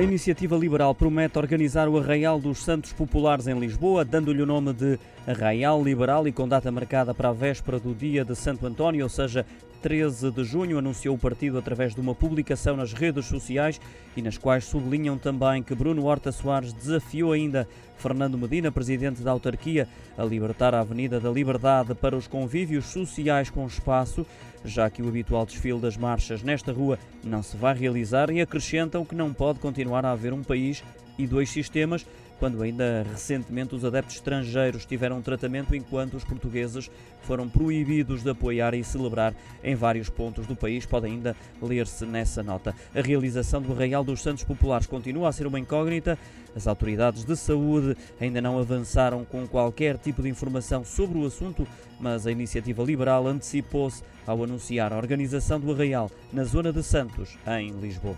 A iniciativa liberal promete organizar o Arraial dos Santos Populares em Lisboa, dando-lhe o nome de Arraial Liberal e com data marcada para a véspera do dia de Santo António, ou seja, 13 de junho, anunciou o partido através de uma publicação nas redes sociais e nas quais sublinham também que Bruno Horta Soares desafiou ainda Fernando Medina, presidente da autarquia, a libertar a Avenida da Liberdade para os convívios sociais com espaço, já que o habitual desfile das marchas nesta rua não se vai realizar e acrescentam que não pode continuar a haver um país e dois sistemas, quando ainda recentemente os adeptos estrangeiros tiveram tratamento enquanto os portugueses foram proibidos de apoiar e celebrar em vários pontos do país. Pode ainda ler-se nessa nota. A realização do Arraial dos Santos Populares continua a ser uma incógnita. As autoridades de saúde ainda não avançaram com qualquer tipo de informação sobre o assunto, mas a iniciativa liberal antecipou-se ao anunciar a organização do Arraial na zona de Santos, em Lisboa.